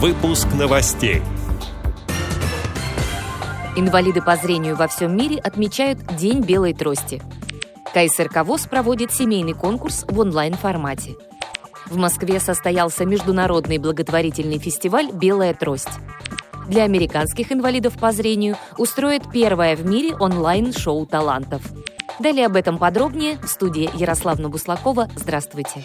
Выпуск новостей. Инвалиды по зрению во всем мире отмечают День белой трости. КСРК проводит семейный конкурс в онлайн-формате. В Москве состоялся международный благотворительный фестиваль «Белая трость». Для американских инвалидов по зрению устроят первое в мире онлайн-шоу талантов. Далее об этом подробнее в студии Ярославна Буслакова. Здравствуйте.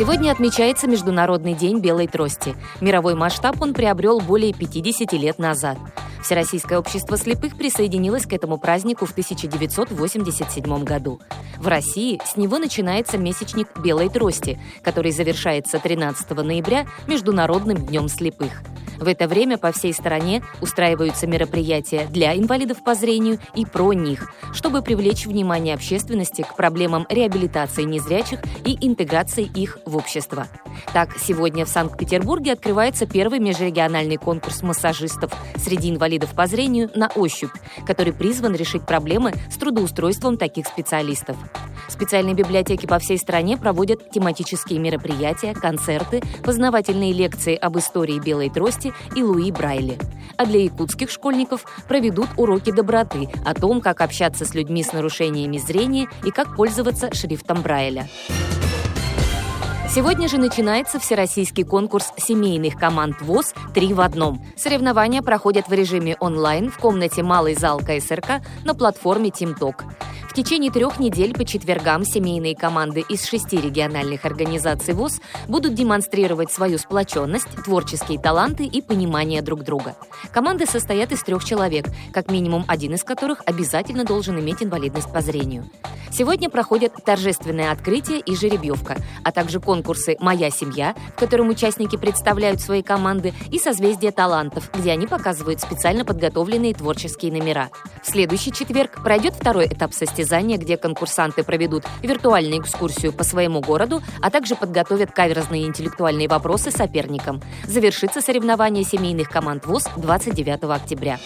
Сегодня отмечается Международный день белой трости. Мировой масштаб он приобрел более 50 лет назад. Всероссийское общество слепых присоединилось к этому празднику в 1987 году. В России с него начинается месячник белой трости, который завершается 13 ноября Международным днем слепых. В это время по всей стране устраиваются мероприятия для инвалидов по зрению и про них, чтобы привлечь внимание общественности к проблемам реабилитации незрячих и интеграции их в общество. Так, сегодня в Санкт-Петербурге открывается первый межрегиональный конкурс массажистов среди инвалидов по зрению на ощупь, который призван решить проблемы с трудоустройством таких специалистов. Специальные библиотеки по всей стране проводят тематические мероприятия, концерты, познавательные лекции об истории белой трости и Луи Брайли. А для якутских школьников проведут уроки доброты о том, как общаться с людьми с нарушениями зрения и как пользоваться шрифтом Брайля. Сегодня же начинается всероссийский конкурс семейных команд ВОЗ «Три в одном». Соревнования проходят в режиме онлайн в комнате «Малый зал КСРК» на платформе «Тимток». Течение трех недель по четвергам семейные команды из шести региональных организаций ВОЗ будут демонстрировать свою сплоченность, творческие таланты и понимание друг друга. Команды состоят из трех человек, как минимум один из которых обязательно должен иметь инвалидность по зрению. Сегодня проходят торжественное открытие и жеребьевка, а также конкурсы «Моя семья», в котором участники представляют свои команды, и «Созвездие талантов», где они показывают специально подготовленные творческие номера. В следующий четверг пройдет второй этап состязания состязание, где конкурсанты проведут виртуальную экскурсию по своему городу, а также подготовят каверзные интеллектуальные вопросы соперникам. Завершится соревнование семейных команд ВОЗ 29 октября.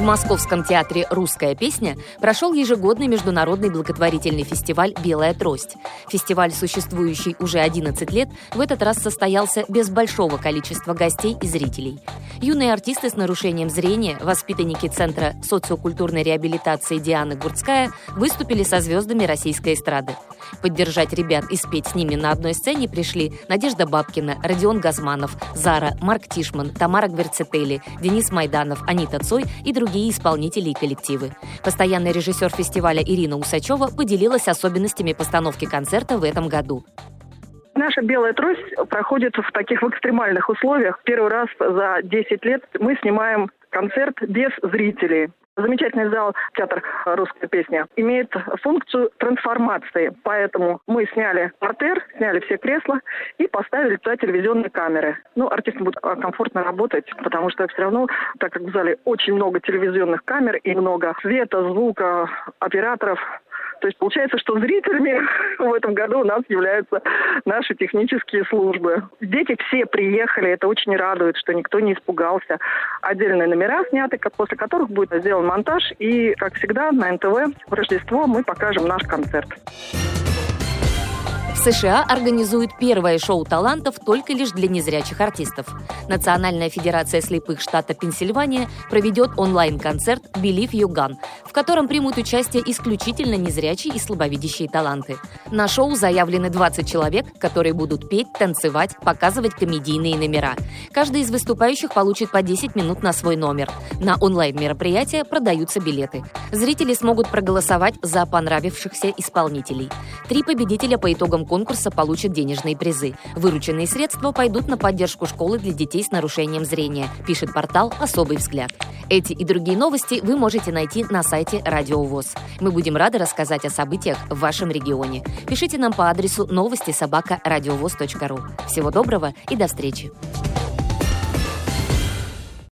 В Московском театре «Русская песня» прошел ежегодный международный благотворительный фестиваль «Белая трость». Фестиваль, существующий уже 11 лет, в этот раз состоялся без большого количества гостей и зрителей. Юные артисты с нарушением зрения, воспитанники Центра социокультурной реабилитации Дианы Гурцкая, выступили со звездами российской эстрады. Поддержать ребят и спеть с ними на одной сцене пришли Надежда Бабкина, Родион Газманов, Зара, Марк Тишман, Тамара Гверцетели, Денис Майданов, Анита Цой и другие исполнители и коллективы. Постоянный режиссер фестиваля Ирина Усачева поделилась особенностями постановки концерта в этом году. Наша белая трость проходит в таких в экстремальных условиях. Первый раз за 10 лет мы снимаем концерт без зрителей. Замечательный зал «Театр русской песни» имеет функцию трансформации. Поэтому мы сняли портер, сняли все кресла и поставили туда телевизионные камеры. Ну, артисты будут комфортно работать, потому что все равно, так как в зале очень много телевизионных камер и много света, звука, операторов, то есть получается, что зрителями в этом году у нас являются наши технические службы. Дети все приехали, это очень радует, что никто не испугался. Отдельные номера сняты, после которых будет сделан монтаж. И, как всегда, на НТВ в Рождество мы покажем наш концерт. США организует первое шоу талантов только лишь для незрячих артистов. Национальная федерация слепых штата Пенсильвания проведет онлайн-концерт «Believe You Gun», в котором примут участие исключительно незрячие и слабовидящие таланты. На шоу заявлены 20 человек, которые будут петь, танцевать, показывать комедийные номера. Каждый из выступающих получит по 10 минут на свой номер. На онлайн-мероприятие продаются билеты. Зрители смогут проголосовать за понравившихся исполнителей. Три победителя по итогам конкурса получат денежные призы. Вырученные средства пойдут на поддержку школы для детей с нарушением зрения, пишет портал «Особый взгляд». Эти и другие новости вы можете найти на сайте Радио ВОЗ. Мы будем рады рассказать о событиях в вашем регионе. Пишите нам по адресу новости собака ру. Всего доброго и до встречи!